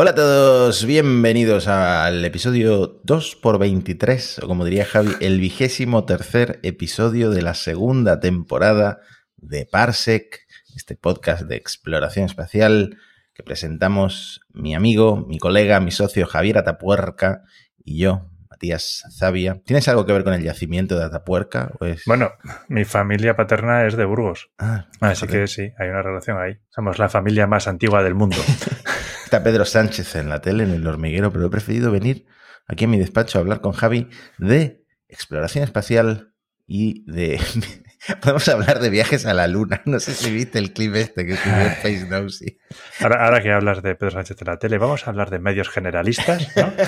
Hola a todos, bienvenidos al episodio 2x23, o como diría Javi, el vigésimo tercer episodio de la segunda temporada de Parsec, este podcast de exploración espacial que presentamos mi amigo, mi colega, mi socio Javier Atapuerca y yo, Matías Zavia. ¿Tienes algo que ver con el yacimiento de Atapuerca? Bueno, mi familia paterna es de Burgos. Ah, así que sí, hay una relación ahí. Somos la familia más antigua del mundo. Está Pedro Sánchez en la tele, en el hormiguero, pero he preferido venir aquí a mi despacho a hablar con Javi de exploración espacial y de... Podemos hablar de viajes a la luna. No sé si viste el clip este que subió en Face Nosy. Ahora, ahora que hablas de Pedro Sánchez en la tele, vamos a hablar de medios generalistas, ¿no?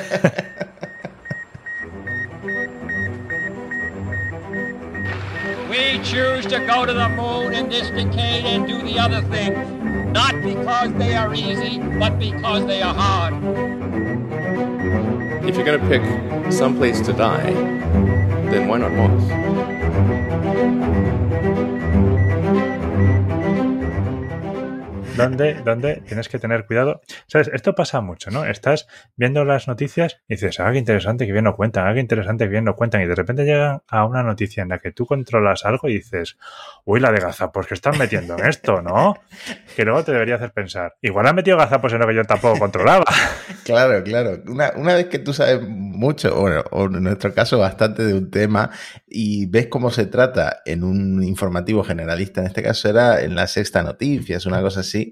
We choose to go to the moon in this decade and do the other things, not because they are easy, but because they are hard. If you're going to pick some place to die, then why not Mars? Donde, donde tienes que tener cuidado. ¿Sabes? Esto pasa mucho, ¿no? Estás viendo las noticias y dices, ah, qué interesante que bien lo cuentan, ah, qué interesante que bien lo cuentan. Y de repente llegan a una noticia en la que tú controlas algo y dices, uy, la de gazapos que están metiendo en esto, ¿no? Que luego te debería hacer pensar, igual han metido gazapos en lo que yo tampoco controlaba. Claro, claro. Una, una vez que tú sabes mucho, o en nuestro caso bastante de un tema, y ves cómo se trata en un informativo generalista, en este caso era en la sexta noticias, una cosa así,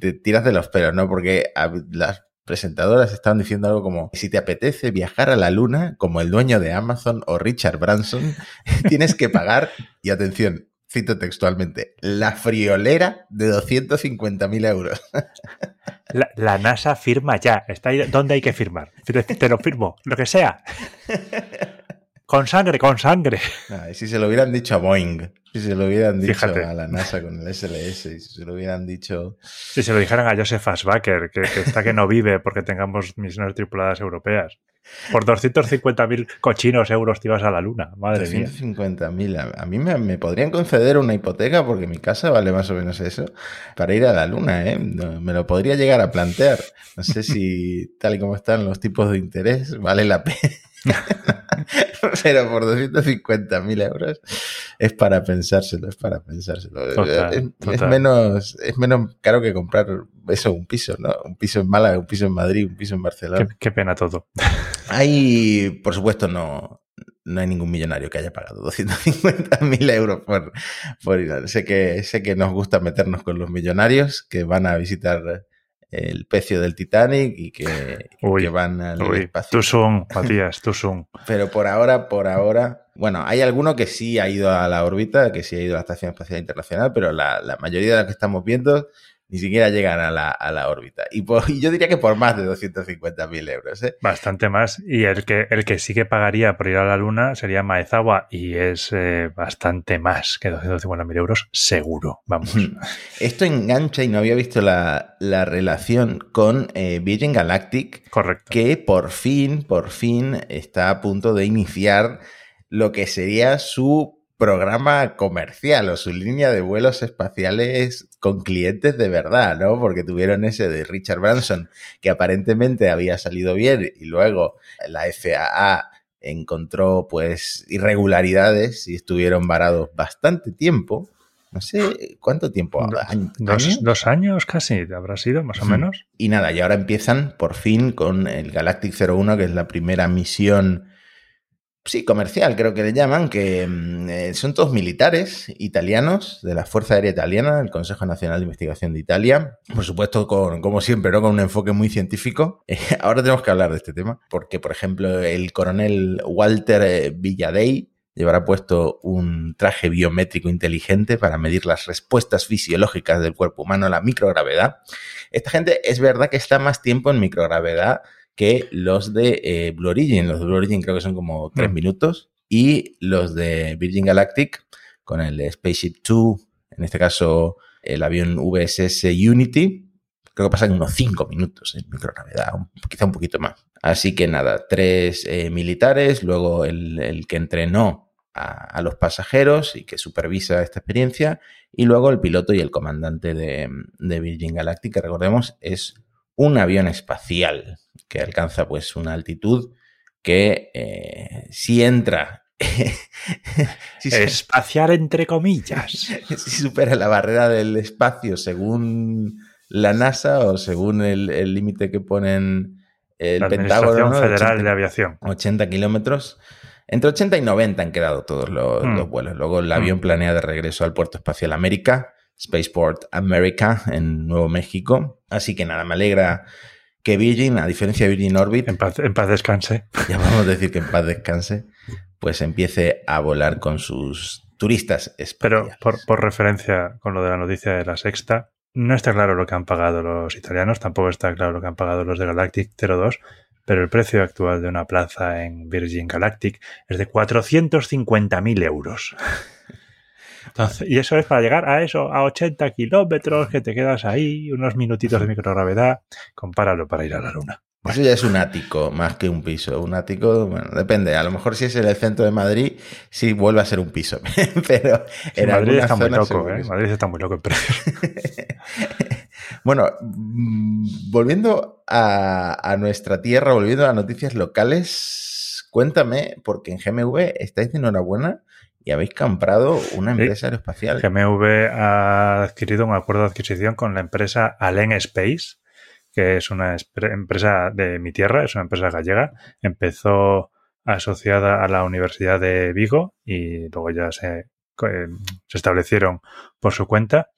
te tiras de los pelos, ¿no? Porque las presentadoras estaban diciendo algo como, si te apetece viajar a la luna como el dueño de Amazon o Richard Branson, tienes que pagar, y atención, cito textualmente, la friolera de 250.000 euros. La, NASA firma ya, está ahí donde hay que firmar. Te lo firmo, lo que sea. Con sangre, con sangre. si se lo hubieran dicho a Boeing, si se lo hubieran dicho a la NASA con el SLS, si se lo hubieran dicho. Si se lo dijeran a Joseph Asbacher, que, está que no vive porque tengamos misiones tripuladas europeas. Por 250.000 cochinos euros te ibas a la luna, madre mía. 250.000. A mí me, me, podrían conceder una hipoteca porque mi casa vale más o menos eso para ir a la luna, ¿eh? Me lo podría llegar a plantear. No sé si, tal y como están los tipos de interés, vale la pena. Pero por 250.000 euros es para pensárselo, es para pensárselo. es, menos, es menos caro que comprar eso, un piso, ¿no? Un piso en Málaga, un piso en Madrid, un piso en Barcelona. Qué, pena todo. Hay, por supuesto, no, no hay ningún millonario que haya pagado 250.000 euros por, por ir. Sé que, sé que nos gusta meternos con los millonarios que van a visitar el pecio del Titanic y que, van al espacio. Tú son, Matías, tú son. Pero por ahora, por ahora, bueno, hay alguno que sí ha ido a la órbita, que sí ha ido a la Estación Espacial Internacional, pero la, la mayoría de los que estamos viendo ni siquiera llegan a la, a la órbita. Y, yo diría que por más de 250.000 euros. ¿eh? Bastante más. Y el que, el que sí que pagaría por ir a la Luna sería Maezawa y es eh, bastante más que 250.000 euros, seguro. Vamos. Esto engancha y no había visto la, la relación con eh, Virgin Galactic. Correcto. Que por fin, por fin está a punto de iniciar lo que sería su programa comercial o su línea de vuelos espaciales con clientes de verdad, ¿no? Porque tuvieron ese de Richard Branson, que aparentemente había salido bien y luego la FAA encontró pues irregularidades y estuvieron varados bastante tiempo. No sé cuánto tiempo. Dos, años casi, habrá sido más o menos. Y nada, y ahora empiezan por fin con el Galactic 01, que es la primera misión sí, comercial, creo que le llaman, que mm, eh, son todos militares italianos de la Fuerza Aérea Italiana, el Consejo Nacional de Investigación de Italia. Por supuesto, con, como siempre, ¿no? con un enfoque muy científico. Ahora tenemos que hablar de este tema, porque, por ejemplo, el coronel Walter eh, Villadei llevará puesto un traje biométrico inteligente para medir las respuestas fisiológicas del cuerpo humano a la microgravedad. Esta gente es verdad que está más tiempo en microgravedad que los de eh, Blue Origin. Los de Blue Origin creo que son como tres mm. minutos. Y los de Virgin Galactic, con el Spaceship 2, en este caso el avión VSS Unity, creo que pasan unos cinco minutos en microgravedad, quizá un poquito más. Así que nada, tres eh, militares, luego el, que entrenó a, los pasajeros y que supervisa esta experiencia, y luego el piloto y el comandante de, de Virgin Galactic, que recordemos es un avión espacial que alcanza pues una altitud que eh, si entra si espacial entre comillas si supera la barrera del espacio según la NASA o según el límite que ponen el la Pentágono Federal de Aviación 80 kilómetros entre 80 y 90 han quedado todos los, Mm. los vuelos. Luego el avión Mm. planea de regreso al Puerto Espacial América, Spaceport America, en Nuevo México. Así que nada, me alegra que Virgin, a diferencia de Virgin Orbit, en paz, en paz descanse ya vamos a decir que en paz descanse, pues empiece a volar con sus turistas Pero espaciales. por, por referencia con lo de la noticia de la sexta, no está claro lo que han pagado los italianos, tampoco está claro lo que han pagado los de Galactic 02, pero el precio actual de una plaza en Virgin Galactic es de 450.000 euros. Entonces, y eso es para llegar a eso, a 80 kilómetros, que te quedas ahí, unos minutitos de microgravedad, compáralo para ir a la luna. Eso ya es un ático más que un piso. Un ático, bueno, depende. A lo mejor si es en el centro de Madrid, sí vuelve a ser un piso. Pero en Madrid algunas está muy loco, ¿eh? sí. Madrid está muy loco en precios. bueno, volviendo a, a nuestra tierra, volviendo a noticias locales, cuéntame, porque en GMV estáis de enhorabuena y habéis comprado una empresa aeroespacial. GMV ha adquirido un acuerdo de adquisición con la empresa Alen Space, que es una empresa de mi tierra, es una empresa gallega. Empezó asociada a la Universidad de Vigo y luego ya se, eh, se establecieron por su cuenta.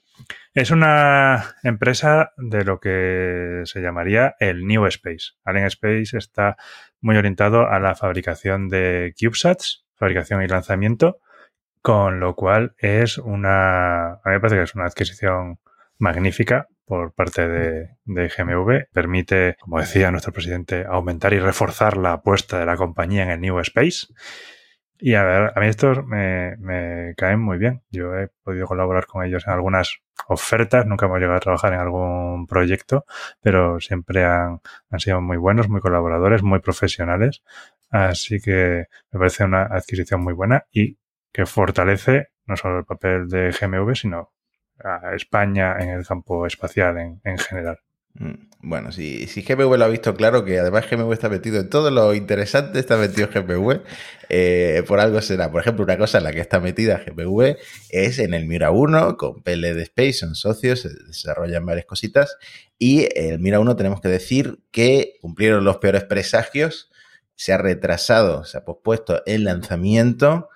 Es una empresa de lo que se llamaría el New Space. Alien Space está muy orientado a la fabricación de CubeSats, fabricación y lanzamiento, con lo cual es una, a mí me parece que es una adquisición magnífica por parte de, de GMV. Permite, como decía nuestro presidente, aumentar y reforzar la apuesta de la compañía en el New Space. Y a ver, a mí estos me, me caen muy bien. Yo he podido colaborar con ellos en algunas ofertas, nunca hemos llegado a trabajar en algún proyecto, pero siempre han, han sido muy buenos, muy colaboradores, muy profesionales. Así que me parece una adquisición muy buena y que fortalece no solo el papel de GMV, sino a España en el campo espacial en, en general. Mm, Bueno, si, si GMV lo ha visto claro, que además GMV está metido en todo lo interesante, está metido GMV, eh, por algo será. Por ejemplo, una cosa en la que está metida GMV es en el Mira 1 con PLD Space, son socios, se desarrollan varias cositas. Y el Mira 1 tenemos que decir que cumplieron los peores presagios, se ha retrasado, se ha pospuesto el lanzamiento,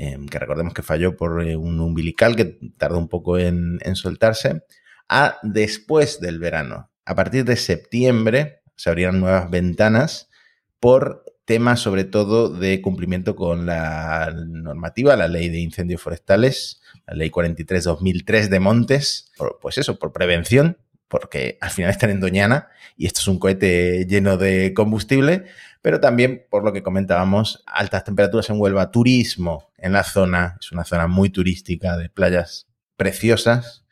eh, que recordemos que falló por eh, un umbilical que tardó un poco en, soltarse, a después del verano. A partir de septiembre se abrirán nuevas ventanas por temas sobre todo de cumplimiento con la normativa, la ley de incendios forestales, la ley 43-2003 de Montes, pues eso, por prevención, porque al final están en Doñana y esto es un cohete lleno de combustible, pero también por lo que comentábamos, altas temperaturas en Huelva, turismo en la zona, es una zona muy turística de playas preciosas.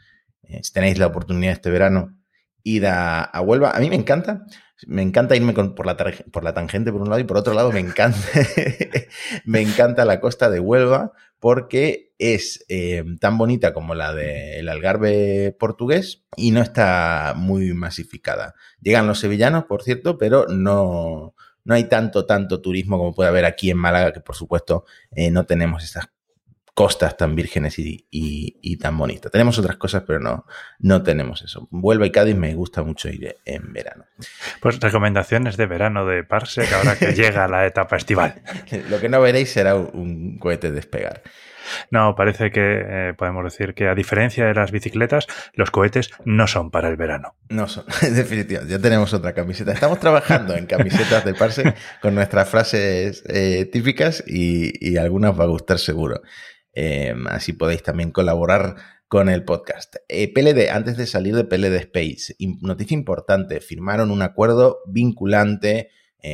Eh, si tenéis la oportunidad este verano, id a, a Huelva. A mí me encanta, me encanta irme por, la por la tangente por un lado y por otro lado me encanta, me encanta la costa de Huelva porque es eh, tan bonita como la del Algarve portugués y no está muy masificada. Llegan los sevillanos, por cierto, pero no, no hay tanto, tanto turismo como puede haber aquí en Málaga, que por supuesto eh, no tenemos estas costas tan vírgenes y, y- y tan bonitas. Tenemos otras cosas, pero no, no tenemos eso. Huelva y Cádiz me gusta mucho ir en verano. Pues recomendaciones de verano de Parsec ahora que llega la etapa estival. Lo que no veréis será un, un cohete despegar. No, parece que eh, podemos decir que a diferencia de las bicicletas, los cohetes no son para el verano. No son, definitivamente. Ya tenemos otra camiseta. Estamos trabajando en camisetas de Parse con nuestras frases eh, típicas y, y algunas va a gustar seguro. Eh, así podéis también colaborar con el podcast. Eh, PLD, antes de salir de PLD Space, noticia importante, firmaron un acuerdo vinculante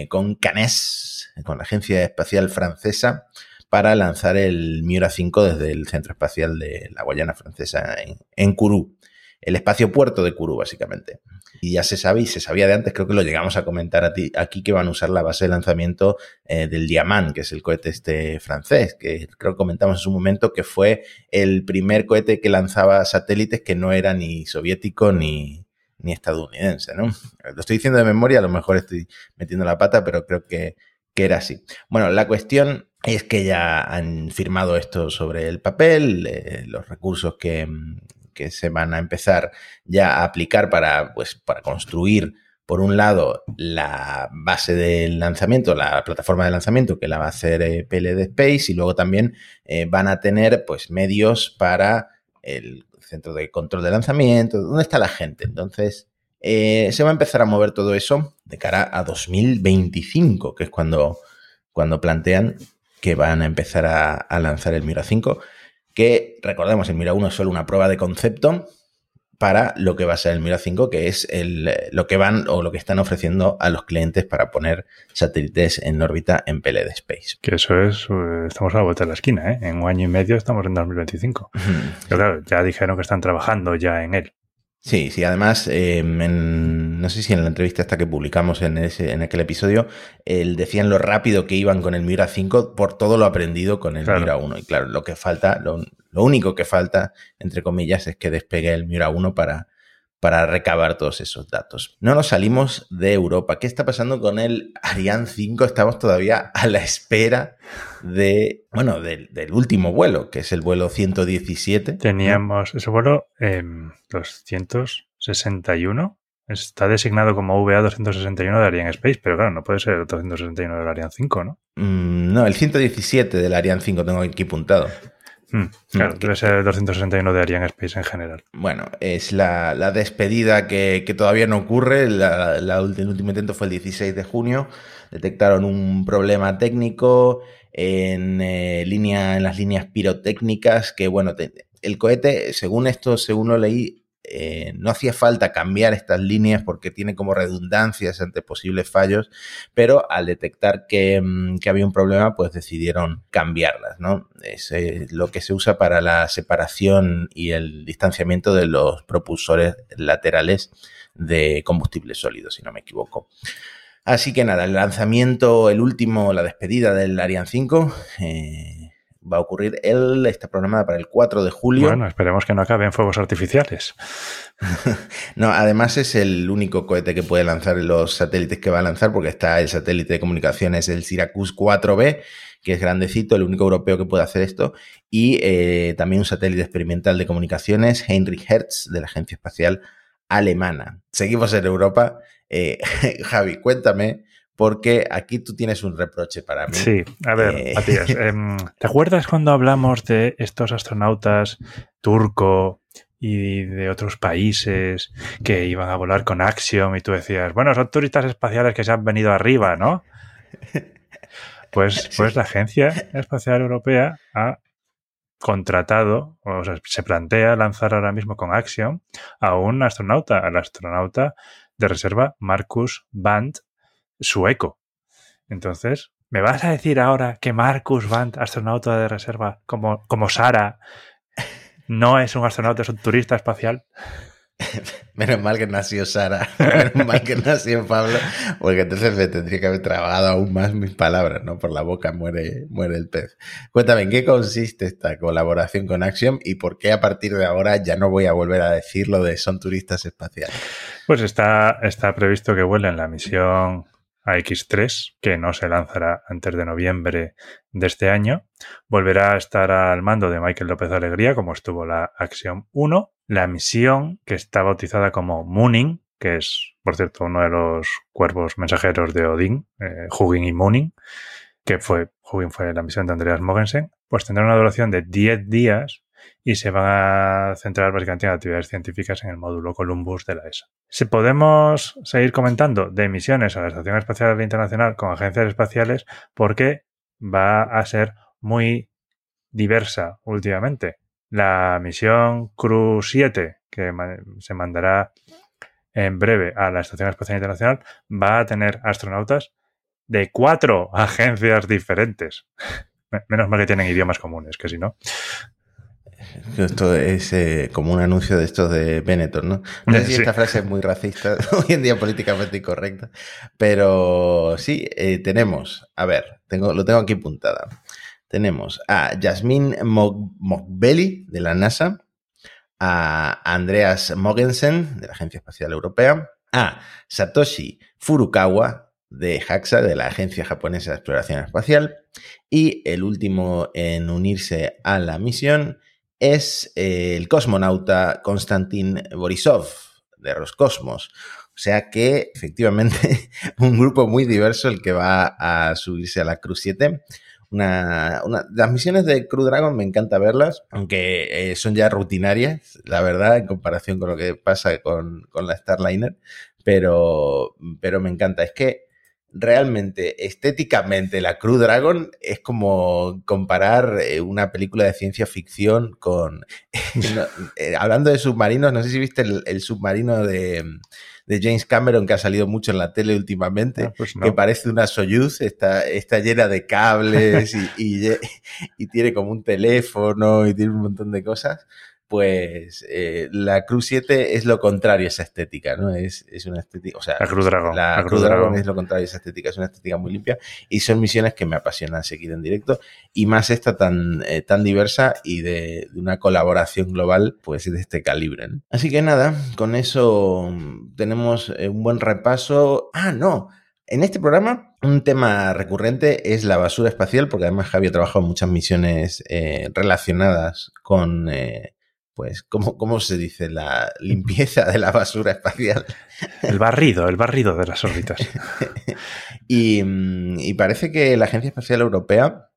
con Canes, con la Agencia Espacial Francesa, para lanzar el Miura 5 desde el Centro Espacial de la Guayana Francesa en, en el espacio puerto de Kourou, básicamente. Y ya se sabe, y se sabía de antes, creo que lo llegamos a comentar aquí, que van a usar la base de lanzamiento eh, del Diamant, que es el cohete este francés, que creo que comentamos en su momento que fue el primer cohete que lanzaba satélites que no era ni soviético ni, ni estadounidense, ¿no? Lo estoy diciendo de memoria, a lo mejor estoy metiendo la pata, pero creo que, que era así. Bueno, la cuestión es que ya han firmado esto sobre el papel, eh, los recursos que, que, se van a empezar ya a aplicar para, pues, para construir, por un lado, la base del lanzamiento, la plataforma de lanzamiento que la va a hacer eh, PLD Space y luego también eh, van a tener pues, medios para el centro de control de lanzamiento, dónde está la gente. Entonces, se va a empezar a mover todo eso de cara a 2025, que es cuando, cuando plantean que van a empezar a, lanzar el Mira 5, que recordemos, el Mira 1 es solo una prueba de concepto para lo que va a ser el Mira 5, que es el, lo que van o lo que están ofreciendo a los clientes para poner satélites en órbita en PLD Space. Que eso es, eh, estamos a la vuelta de la esquina, ¿eh? En un año y medio estamos en 2025. Pero claro, ya dijeron que están trabajando ya en él. Sí, sí, además, em, no sé si en la entrevista esta que publicamos en, ese, en aquel episodio, el, decían lo rápido que iban con el Miura 5 por todo lo aprendido con el Miura 1. Y claro, lo que falta, lo, lo, único que falta, entre comillas, es que despegue el Miura 1 para, para recabar todos esos datos. No nos salimos de Europa. ¿Qué está pasando con el Ariane 5? Estamos todavía a la espera de, bueno, del, último vuelo, que es el vuelo 117. Teníamos ese vuelo en 261. Está designado como VA261 de Ariane Space, pero claro, no puede ser el 261 del Ariane 5, ¿no? Mm, no, el 117 del Ariane 5 tengo aquí apuntado. Mm, claro, debe ser el 261 de Ariane Space en general. Bueno, es la, despedida que, todavía no ocurre. La, el último intento fue el 16 de junio. Detectaron un problema técnico en, eh, línea, en las líneas pirotécnicas que, bueno, el cohete, según esto, según lo leí, eh, no hacía falta cambiar estas líneas porque tiene como redundancias ante posibles fallos, pero al detectar que, mm, había un problema, pues decidieron cambiarlas, ¿no? Es eh, lo que se usa para la separación y el distanciamiento de los propulsores laterales de combustible sólido, si no me equivoco. Así que nada, el lanzamiento, el último, la despedida del Ariane 5, va a ocurrir. Él está programada para el 4 de julio. Bueno, esperemos que no acabe en fuegos artificiales. no, además es el único cohete que puede lanzar los satélites que va a lanzar, porque está el satélite de comunicaciones, el Syracuse 4B, que es grandecito, el único europeo que puede hacer esto, y eh, también un satélite experimental de comunicaciones, Heinrich Hertz, de la Agencia Espacial Alemana. Seguimos en Europa. Eh, Javi, cuéntame porque aquí tú tienes un reproche para mí. Sí, a ver, eh, Matías, em, ¿te acuerdas cuando hablamos de estos astronautas turco y de otros países que iban a volar con Axiom y tú decías, bueno, son turistas espaciales que se han venido arriba, ¿no? Pues, pues la Agencia Espacial Europea ha contratado, o sea, se plantea lanzar ahora mismo con Axiom a un astronauta, al astronauta de reserva Marcus Band sueco. Entonces, ¿me vas a decir ahora que Marcus Vandt, astronauta de reserva, como, como Sara, no es un astronauta, es un turista espacial? Menos mal que nació Sara, menos mal que nació Pablo, porque entonces me tendría que haber trabado aún más mis palabras, ¿no? Por la boca muere, muere el pez. Cuéntame, ¿en qué consiste esta colaboración con Axiom y por qué a partir de ahora ya no voy a volver a decir lo de son turistas espaciales? Pues está, está previsto que vuelen la misión a X3, que no se lanzará antes de noviembre de este año. Volverá a estar al mando de Michael López Alegría, como estuvo la Axiom 1. La misión, que está bautizada como Mooning, que es, por cierto, uno de los cuervos mensajeros de Odín, eh, Hugin y Mooning, que fue, Hugin fue la misión de Andreas Mogensen, pues tendrá una duración de 10 días y se van a centrar básicamente en actividades científicas en el módulo Columbus de la ESA. Si podemos seguir comentando de misiones a la Estación Espacial Internacional con agencias espaciales, porque va a ser muy diversa últimamente. La misión Crew 7, que se mandará en breve a la Estación Espacial Internacional, va a tener astronautas de cuatro agencias diferentes. Menos mal que tienen idiomas comunes, que si no. Esto es eh, como un anuncio de estos de Benetton, ¿no? No sé si esta frase es muy racista, hoy en día políticamente incorrecta, pero sí, eh, tenemos, a ver, tengo, lo tengo aquí puntada. Tenemos a Jasmine Mogbelli de la NASA, a Andreas Mogensen, de la Agencia Espacial Europea, a Satoshi Furukawa, de JAXA, de la Agencia Japonesa de Exploración Espacial, y el último en unirse a la misión es eh, el cosmonauta Konstantin Borisov, de Roscosmos. O sea que efectivamente un grupo muy diverso el que va a subirse a la Cruz 7. Una, las misiones de Crew Dragon me encanta verlas, aunque eh, son ya rutinarias, la verdad, en comparación con lo que pasa con, con la Starliner, pero, pero me encanta. Es que realmente, estéticamente, la Crew Dragon es como comparar eh, una película de ciencia ficción con... Eh, hablando de submarinos, no sé si viste el, submarino de, James Cameron que ha salido mucho en la tele últimamente, ah, pues que parece una Soyuz, está, está llena de cables y, y tiene como un teléfono y tiene un montón de cosas pues eh, la Cruz 7 es lo contrario a esa estética, ¿no? Es, una estética, o sea, la Cruz Dragon. La, Cruz Dragon es lo contrario a esa estética, es una estética muy limpia y son misiones que me apasionan seguir en directo y más esta tan, eh, tan diversa y de, una colaboración global, pues de este calibre. Así que nada, con eso tenemos eh, un buen repaso. Ah, no, en este programa, un tema recurrente es la basura espacial, porque además Javi ha trabajado en muchas misiones relacionadas con, pues, ¿cómo, ¿cómo se dice? La limpieza de la basura espacial. El barrido, el barrido de las órbitas. Mm, y, parece que la Agencia Espacial Europea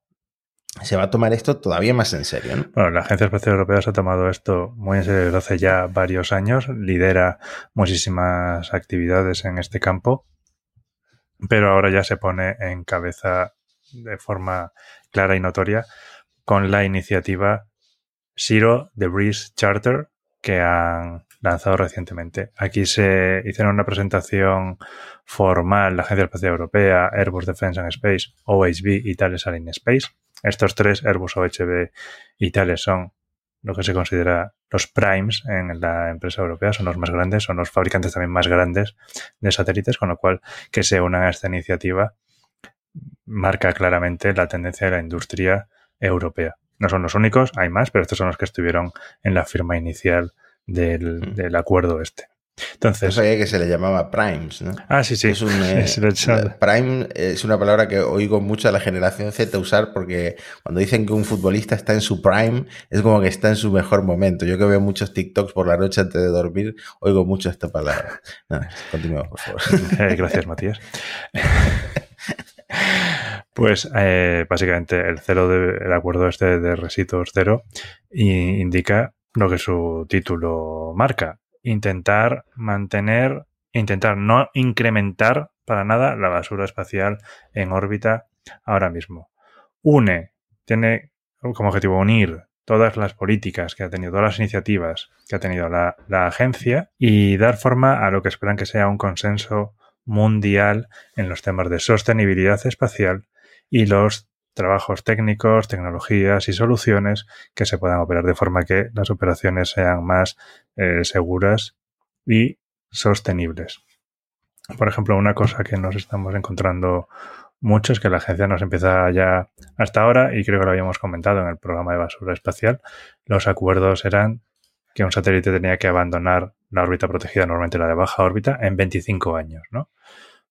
se va a tomar esto todavía más en serio. ¿no? Bueno, la Agencia Espacial Europea se ha tomado esto muy en serio desde hace ya varios años, lidera muchísimas actividades en este campo, pero ahora ya se pone en cabeza de forma clara y notoria con la iniciativa Zero Breeze Charter que han lanzado recientemente. Aquí se hicieron una presentación formal la Agencia Espacial Europea, Airbus Defence and Space, OHB y Thales Alien Space. Estos tres, Airbus, OHB y Thales, son lo que se considera los primes en la empresa europea, son los más grandes, son los fabricantes también más grandes de satélites, con lo cual que se unan a esta iniciativa marca claramente la tendencia de la industria europea. No son los únicos, hay más, pero estos son los que estuvieron en la firma inicial del, mm. del acuerdo este. Entonces, no sabía que se le llamaba primes, ¿no? Ah, sí, sí. Es un, eh, prime es una palabra que oigo mucho a la generación Z usar porque cuando dicen que un futbolista está en su prime, es como que está en su mejor momento. Yo que veo muchos TikToks por la noche antes de dormir, oigo mucho esta palabra. No, por favor. Eh, gracias, Matías. Pues eh, básicamente el cero del acuerdo este de residuos cero indica lo que su título marca. Intentar mantener, intentar no incrementar para nada la basura espacial en órbita ahora mismo. Une, tiene como objetivo unir todas las políticas que ha tenido, todas las iniciativas que ha tenido la, la agencia y dar forma a lo que esperan que sea un consenso mundial en los temas de sostenibilidad espacial y los trabajos técnicos, tecnologías y soluciones que se puedan operar de forma que las operaciones sean más eh, seguras y sostenibles. Por ejemplo, una cosa que nos estamos encontrando mucho es que la agencia nos empieza ya hasta ahora, y creo que lo habíamos comentado en el programa de basura espacial, los acuerdos eran que un satélite tenía que abandonar la órbita protegida, normalmente la de baja órbita, en 25 años, ¿no?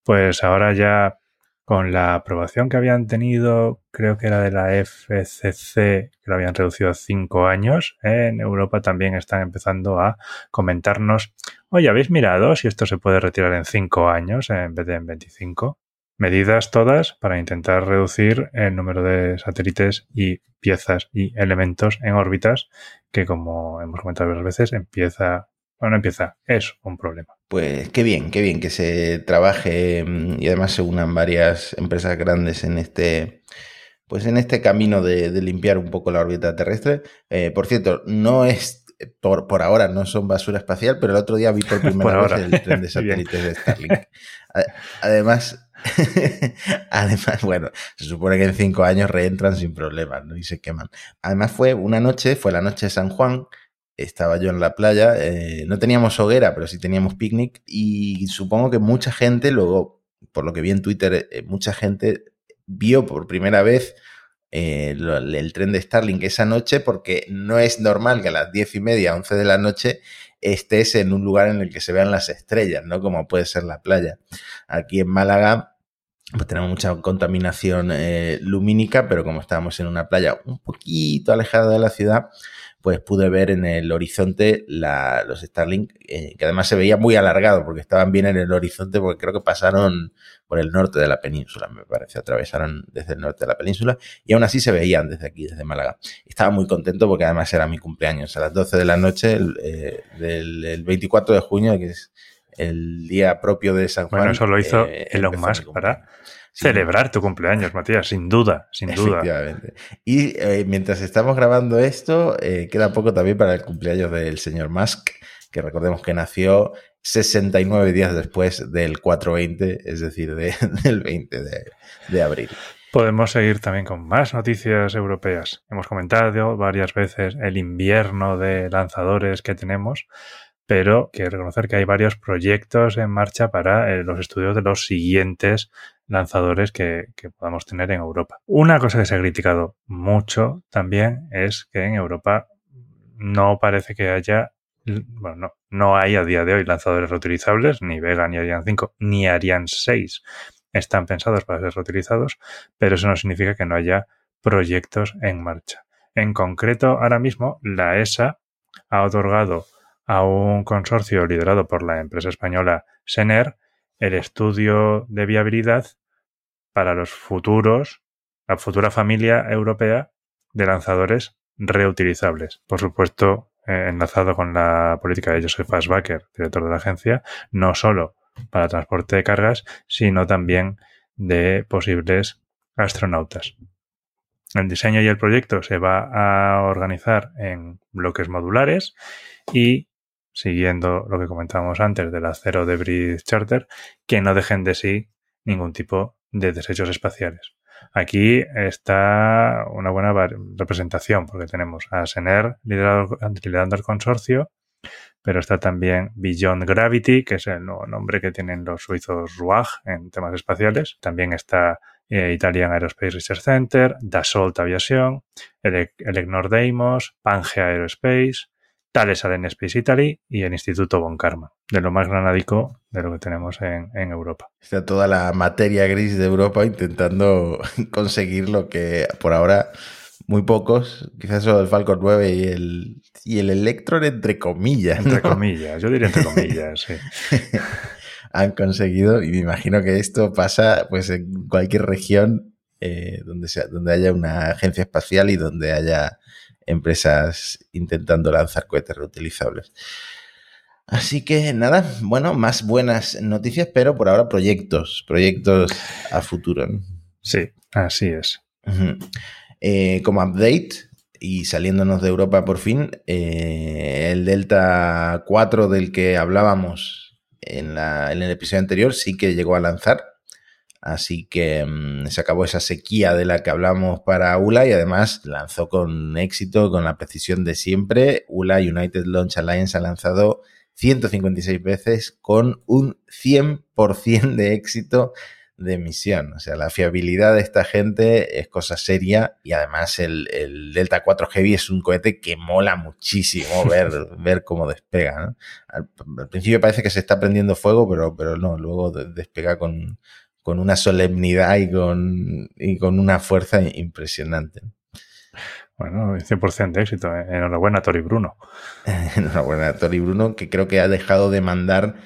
Pues ahora ya con la aprobación que habían tenido, creo que era de la FCC, que lo habían reducido a cinco años, en Europa también están empezando a comentarnos, oye, ¿habéis mirado si esto se puede retirar en cinco años en vez de en 25? Medidas todas para intentar reducir el número de satélites y piezas y elementos en órbitas que, como hemos comentado varias veces, empieza bueno, empieza, es un problema. Pues qué bien, qué bien que se trabaje mm, y además se unan varias empresas grandes en este, pues en este camino de, limpiar un poco la órbita terrestre. Eh, por cierto, no es, por, por, ahora no son basura espacial, pero el otro día vi por primera vez el tren de satélites de Starlink. Además, además, bueno, se supone que en cinco años reentran sin problemas ¿no? y se queman. Además fue una noche, fue la noche de San Juan, estaba yo en la playa, eh, no teníamos hoguera, pero sí teníamos picnic y supongo que mucha gente, luego, por lo que vi en Twitter, eh, mucha gente vio por primera vez eh, el tren de Starlink esa noche porque no es normal que a las diez y media, 11 de la noche estés en un lugar en el que se vean las estrellas, ¿no? Como puede ser la playa. Aquí en Málaga pues tenemos mucha contaminación lumínica, pero como estábamos en una playa un poquito alejada de la ciudad, pues pude ver en el horizonte la- los Starlink, eh, que además se veía muy alargado porque estaban bien en el horizonte, porque creo que pasaron por el norte de la península, me parece, atravesaron desde el norte de la península y aún así se veían desde aquí, desde Málaga. Estaba muy contento porque además era mi cumpleaños, a las 12 de la noche eh, del el 24 de junio, que es el día propio de San Juan. Bueno, eso lo hizo eh, Elon Musk para. Sí. celebrar tu cumpleaños, Matías, sin duda, sin duda. Efectivamente. Y eh, mientras estamos grabando esto, eh, queda poco también para el cumpleaños del señor Musk, que recordemos que nació 69 días después del 420, es decir, de- del 20 de, de abril. Podemos seguir también con más noticias europeas. Hemos comentado varias veces el invierno de lanzadores que tenemos, pero quiero reconocer que hay varios proyectos en marcha para eh, los estudios de los siguientes lanzadores que, que podamos tener en Europa. Una cosa que se ha criticado mucho también es que en Europa no parece que haya, bueno, no, no hay a día de hoy lanzadores reutilizables, ni Vega, ni Ariane 5, ni Ariane 6 están pensados para ser reutilizados, pero eso no significa que no haya proyectos en marcha. En concreto, ahora mismo, la ESA ha otorgado a un consorcio liderado por la empresa española Sener el estudio de viabilidad para los futuros, la futura familia europea de lanzadores reutilizables. Por supuesto, eh, enlazado con la política de Joseph Fassbacher, director de la agencia, no solo para transporte de cargas, sino también de posibles astronautas. El diseño y el proyecto se va a organizar en bloques modulares y siguiendo lo que comentábamos antes del acero de Bridge Charter, que no dejen de sí ningún tipo de desechos espaciales. Aquí está una buena representación porque tenemos a Sener liderado, liderando el consorcio, pero está también Beyond Gravity, que es el nuevo nombre que tienen los suizos RUAG en temas espaciales. También está eh, Italian Aerospace Research Center, Dassault Aviation, Elecnor Deimos, Pangea Aerospace, Thales Allen Space Italy y el Instituto Von Karman, de lo más granadico de lo que tenemos en, en, Europa. Está toda la materia gris de Europa intentando conseguir lo que por ahora muy pocos, quizás solo el Falcon 9 y el, y el Electron entre comillas. Entre comillas, yo diría entre comillas, sí. Han conseguido, y me imagino que esto pasa pues en cualquier región eh, donde, sea, donde haya una agencia espacial y donde haya empresas intentando lanzar cohetes reutilizables. Así que nada, bueno, más buenas noticias, pero por ahora proyectos, proyectos a futuro. ¿no? Sí, así es. Uh -huh. eh, como update, y saliéndonos de Europa por fin, eh, el Delta 4 del que hablábamos en, la, en, el episodio anterior sí que llegó a lanzar. Así que mmm, se acabó esa sequía de la que hablamos para ULA y además lanzó con éxito, con la precisión de siempre. ULA United Launch Alliance ha lanzado 156 veces con un 100% de éxito de misión. O sea, la fiabilidad de esta gente es cosa seria y además el, el Delta 4 Heavy es un cohete que mola muchísimo ver, ver cómo despega. ¿no? Al, al, principio parece que se está prendiendo fuego, pero, pero no, luego despega con, con una solemnidad y con, y con una fuerza impresionante. Bueno, 100% de éxito. ¿eh? Enhorabuena, Tori Bruno. Enhorabuena, Tori Bruno, que creo que ha dejado de mandar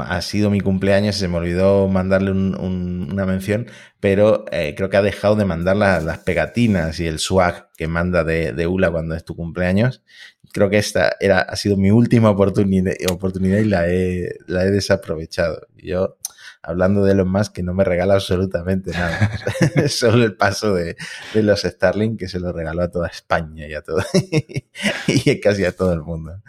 ha sido mi cumpleaños, se me olvidó mandarle un, un, una mención, pero eh, creo que ha dejado de mandar la, las pegatinas y el swag que manda de, de, ULA cuando es tu cumpleaños. Creo que esta era, ha sido mi última oportunidad, oportunidad y la he, la he desaprovechado. Yo, hablando de Elon Musk, que no me regala absolutamente nada. Solo el paso de, de, los Starlink, que se lo regaló a toda España y a todo, y casi a todo el mundo.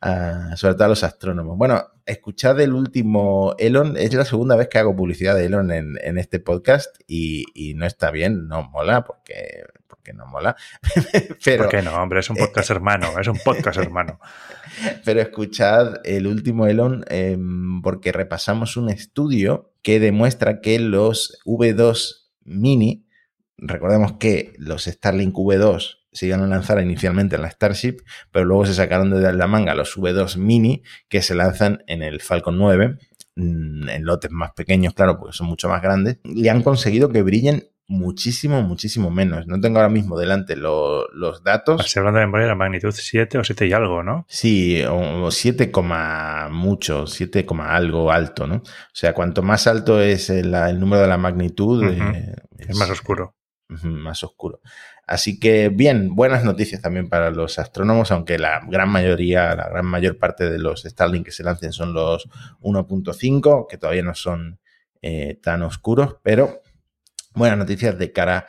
Uh, sobre todo a los astrónomos. Bueno, escuchad el último Elon, es la segunda vez que hago publicidad de Elon en, en este podcast y, y, no está bien, no mola, porque, porque no mola. Pero, ¿Por qué no, hombre? Es un podcast hermano, es un podcast hermano. Pero escuchad el último Elon eh, porque repasamos un estudio que demuestra que los V2 Mini recordemos que los Starlink V2 se iban a lanzar inicialmente en la Starship, pero luego se sacaron de la manga los V2 Mini que se lanzan en el Falcon 9, mm, en lotes más pequeños, claro, porque son mucho más grandes, y han conseguido que brillen muchísimo, muchísimo menos. No tengo ahora mismo delante los datos. Se hablando de memoria, la magnitud 7 o 7 y algo, ¿no? Sí, o 7, mucho, 7, algo alto, ¿no? O sea, cuanto más alto es el, número de la magnitud, eh, es, más oscuro. más oscuro. Así que bien, buenas noticias también para los astrónomos, aunque la gran mayoría, la gran mayor parte de los Starlink que se lancen son los 1.5, que todavía no son eh, tan oscuros, pero buenas noticias de cara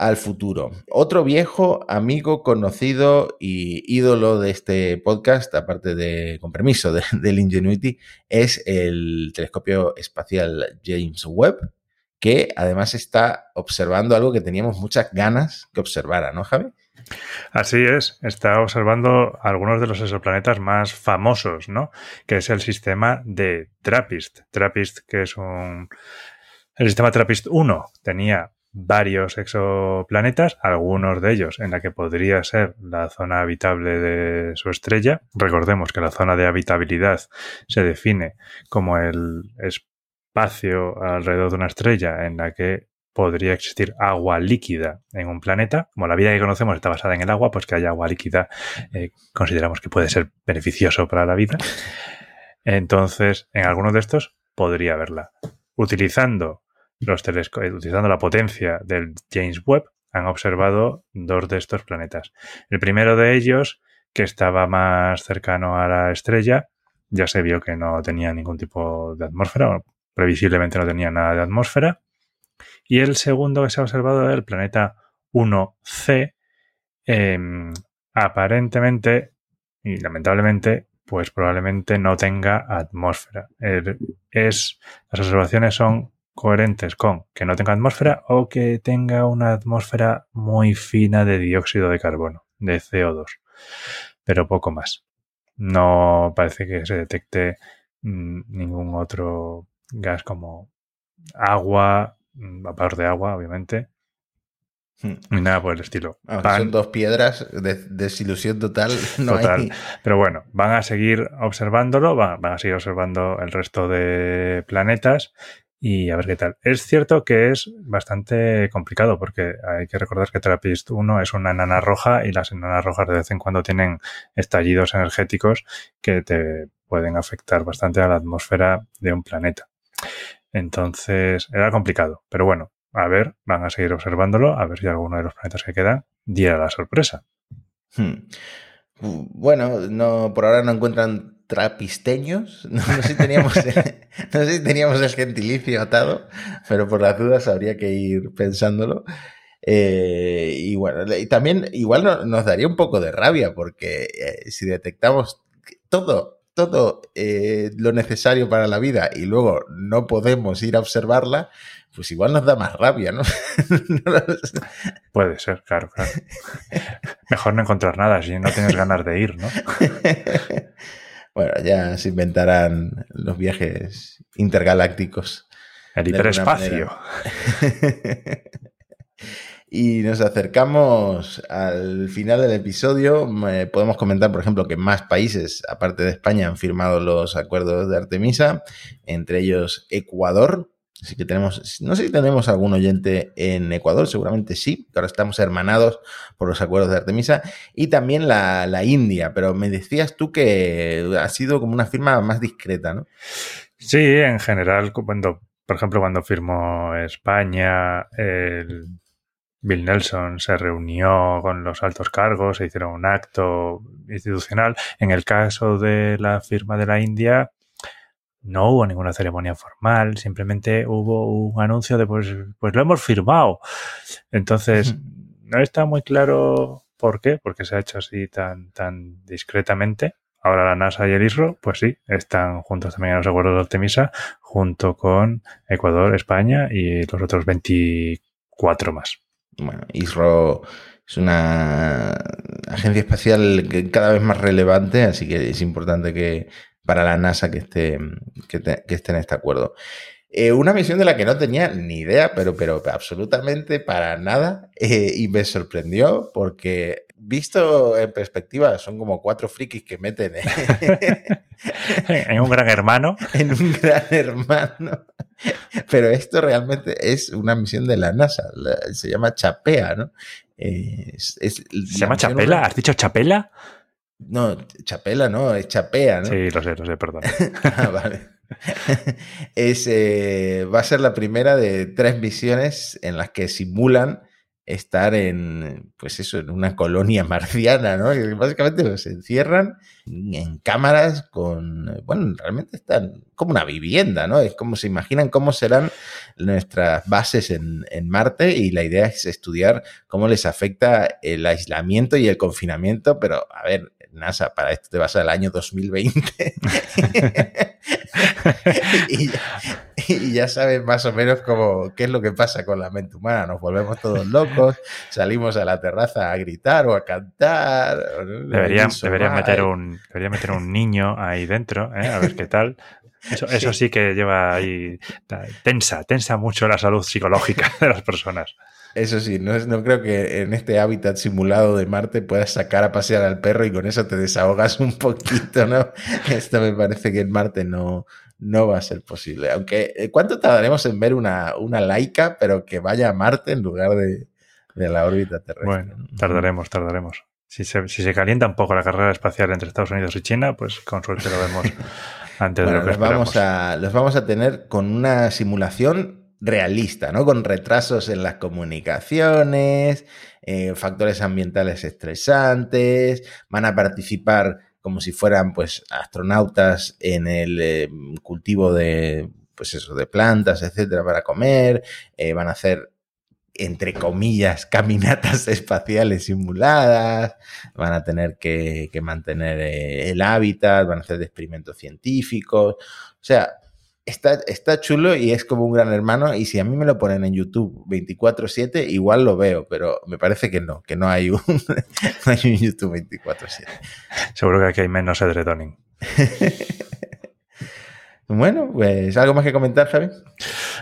al futuro. Otro viejo amigo, conocido y ídolo de este podcast, aparte de, con permiso, del Ingenuity, es el telescopio espacial James Webb, que además está observando algo que teníamos muchas ganas que observara, ¿no, Javi? Así es, está observando algunos de los exoplanetas más famosos, ¿no? Que es el sistema de TRAPPIST. TRAPPIST, que es un... El sistema TRAPPIST 1 tenía varios exoplanetas, algunos de ellos en la que podría ser la zona habitable de su estrella. Recordemos que la zona de habitabilidad se define como el espacio alrededor de una estrella en la que podría existir agua líquida en un planeta. Como la vida que conocemos está basada en el agua, pues que haya agua líquida eh, consideramos que puede ser beneficioso para la vida. Entonces, en alguno de estos podría haberla. Utilizando los telescopios, utilizando la potencia del James Webb, han observado dos de estos planetas. El primero de ellos, que estaba más cercano a la estrella, ya se vio que no tenía ningún tipo de atmósfera, previsiblemente no tenía nada de atmósfera. Y el segundo que se ha observado, el planeta 1C, em, aparentemente y lamentablemente, pues probablemente no tenga atmósfera. es, las observaciones son coherentes con que no tenga atmósfera o que tenga una atmósfera muy fina de dióxido de carbono, de CO2, pero poco más. No parece que se detecte mm, ningún otro gas como agua, mm, vapor de agua, obviamente, hmm. ni nada por el estilo. son dos piedras, de desilusión total. total. Pero bueno, van a seguir observándolo, van, a seguir observando el resto de planetas y a ver qué tal. Es cierto que es bastante complicado porque hay que recordar que Trappist 1 es una enana roja y las enanas rojas de vez en cuando tienen estallidos energéticos que te pueden afectar bastante a la atmósfera de un planeta. Entonces era complicado, pero bueno, a ver, van a seguir observándolo, a ver si alguno de los planetas que quedan diera la sorpresa. Hmm. Bueno, no, por ahora no encuentran trapisteños. No, sé si teníamos, no sé si teníamos el gentilicio atado, pero por las dudas habría que ir pensándolo. Eh, y bueno, y también igual nos daría un poco de rabia porque eh, si detectamos todo todo eh, lo necesario para la vida y luego no podemos ir a observarla, pues igual nos da más rabia, ¿no? Puede ser, claro, claro. Mejor no encontrar nada si no tienes ganas de ir, ¿no? Bueno, ya se inventarán los viajes intergalácticos. El hiperespacio. Y nos acercamos al final del episodio. podemos comentar, por ejemplo, que más países, aparte de España, han firmado los acuerdos de Artemisa, entre ellos Ecuador. Así que tenemos, no sé si tenemos algún oyente en Ecuador, seguramente sí, ahora estamos hermanados por los acuerdos de Artemisa, y también la, India, pero me decías tú que ha sido como una firma más discreta, ¿no? Sí, en general, cuando, por ejemplo, cuando firmó España el Bill Nelson se reunió con los altos cargos, se hicieron un acto institucional. En el caso de la firma de la India, no hubo ninguna ceremonia formal, simplemente hubo un anuncio de pues, pues lo hemos firmado. Entonces, no está muy claro por qué, porque se ha hecho así tan, tan discretamente. Ahora la NASA y el ISRO, pues sí, están juntos también en los acuerdos de Artemisa, junto con Ecuador, España y los otros 24 más. Bueno, ISRO es una agencia espacial cada vez más relevante, así que es importante que para la NASA que esté, que, esté en este acuerdo. Eh, una misión de la que no tenía ni idea, pero, pero absolutamente para nada. eh, y me sorprendió porque, visto en perspectiva, son como cuatro frikis que meten en un gran hermano. en un gran hermano. Pero esto realmente es una misión de la NASA. la- se llama Chapea, ¿no? Eh, es- es ¿Se la llama Chapela? ¿Has dicho Chapela? No, Chapela no, es Chapea, ¿no? Sí, lo sé, lo sé, perdón. Ah, vale. Es, eh, va a ser la primera de tres misiones en las que simulan estar en, pues eso, en una colonia marciana, ¿no? Básicamente los encierran en cámaras con, bueno, realmente están como una vivienda, ¿no? Es como se imaginan cómo serán nuestras bases en, en Marte y la idea es estudiar cómo les afecta el aislamiento y el confinamiento, pero a ver, NASA, para esto te vas al año 2020 y, ya, y ya sabes más o menos cómo, qué es lo que pasa con la mente humana. Nos volvemos todos locos, salimos a la terraza a gritar o a cantar. Deberían, meter un, deberían meter un niño ahí dentro, ¿eh? a ver qué tal. Eso, eso sí que lleva ahí tensa, tensa mucho la salud psicológica de las personas. Eso sí, no, es- no creo que en este hábitat simulado de Marte puedas sacar a pasear al perro y con eso te desahogas un poquito, ¿no? Esto me parece que en Marte no, no va a ser posible. Aunque, eh, ¿cuánto tardaremos en ver una, una laica, pero que vaya a Marte en lugar de, de la órbita terrestre? Bueno, ¿no? tardaremos, tardaremos. Si se, si se calienta un poco la carrera espacial entre Estados Unidos y China, pues con suerte lo vemos antes de lo que los vamos, a, los vamos a tener con una simulación realista, ¿no? Con retrasos en las comunicaciones, eh, factores ambientales estresantes, van a participar como si fueran pues astronautas en el eh, cultivo de pues eso, de plantas, etcétera, para comer, eh, van a hacer entre comillas, caminatas espaciales simuladas, van a tener que, que mantener el hábitat, van a hacer experimentos científicos. O sea, está, está chulo y es como un gran hermano. Y si a mí me lo ponen en YouTube 24-7, igual lo veo, pero me parece que no, que no hay un, no hay un YouTube 24-7. Seguro que aquí hay menos edredoning. Bueno, pues algo más que comentar, Javi.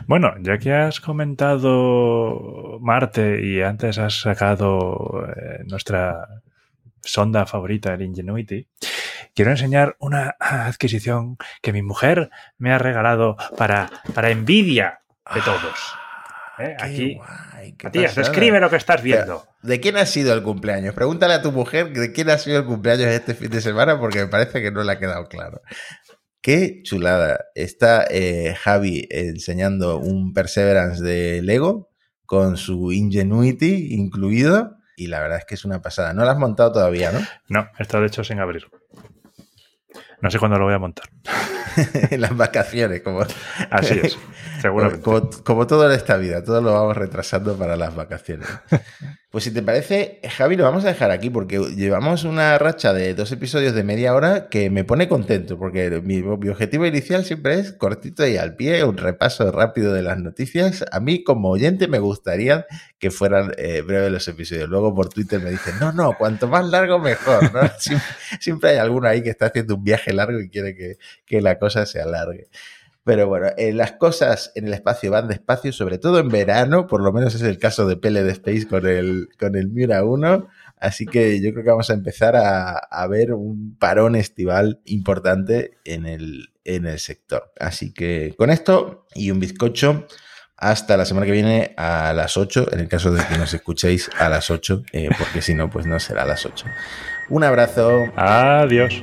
Bueno, ya que has comentado Marte y antes has sacado eh, nuestra sonda favorita, el Ingenuity, quiero enseñar una adquisición que mi mujer me ha regalado para, para envidia de todos. ¿Eh? Qué Aquí, guay, Matías, describe lo que estás viendo. ¿De quién ha sido el cumpleaños? Pregúntale a tu mujer de quién ha sido el cumpleaños este fin de semana porque me parece que no le ha quedado claro. Qué chulada. Está eh, Javi enseñando un Perseverance de Lego con su Ingenuity incluido y la verdad es que es una pasada. No lo has montado todavía, ¿no? No, está de hecho sin abrir. No sé cuándo lo voy a montar. en las vacaciones, como, Así es, seguramente. como, como todo en esta vida, todo lo vamos retrasando para las vacaciones. Pues si te parece, Javi, lo vamos a dejar aquí porque llevamos una racha de dos episodios de media hora que me pone contento porque mi, objetivo inicial siempre es cortito y al pie, un repaso rápido de las noticias. A mí como oyente me gustaría que fueran eh, breves los episodios. Luego por Twitter me dicen, no, no, cuanto más largo mejor. ¿no? Siempre, siempre hay alguno ahí que está haciendo un viaje largo y quiere que, que la cosa se alargue. Pero bueno, eh, las cosas en el espacio van despacio, sobre todo en verano, por lo menos es el caso de Pele Space con el, con el Mira 1. Así que yo creo que vamos a empezar a, a ver un parón estival importante en el, en el sector. Así que con esto y un bizcocho, hasta la semana que viene a las 8, en el caso de que nos escuchéis a las 8, eh, porque si no, pues no será a las 8. Un abrazo. Adiós.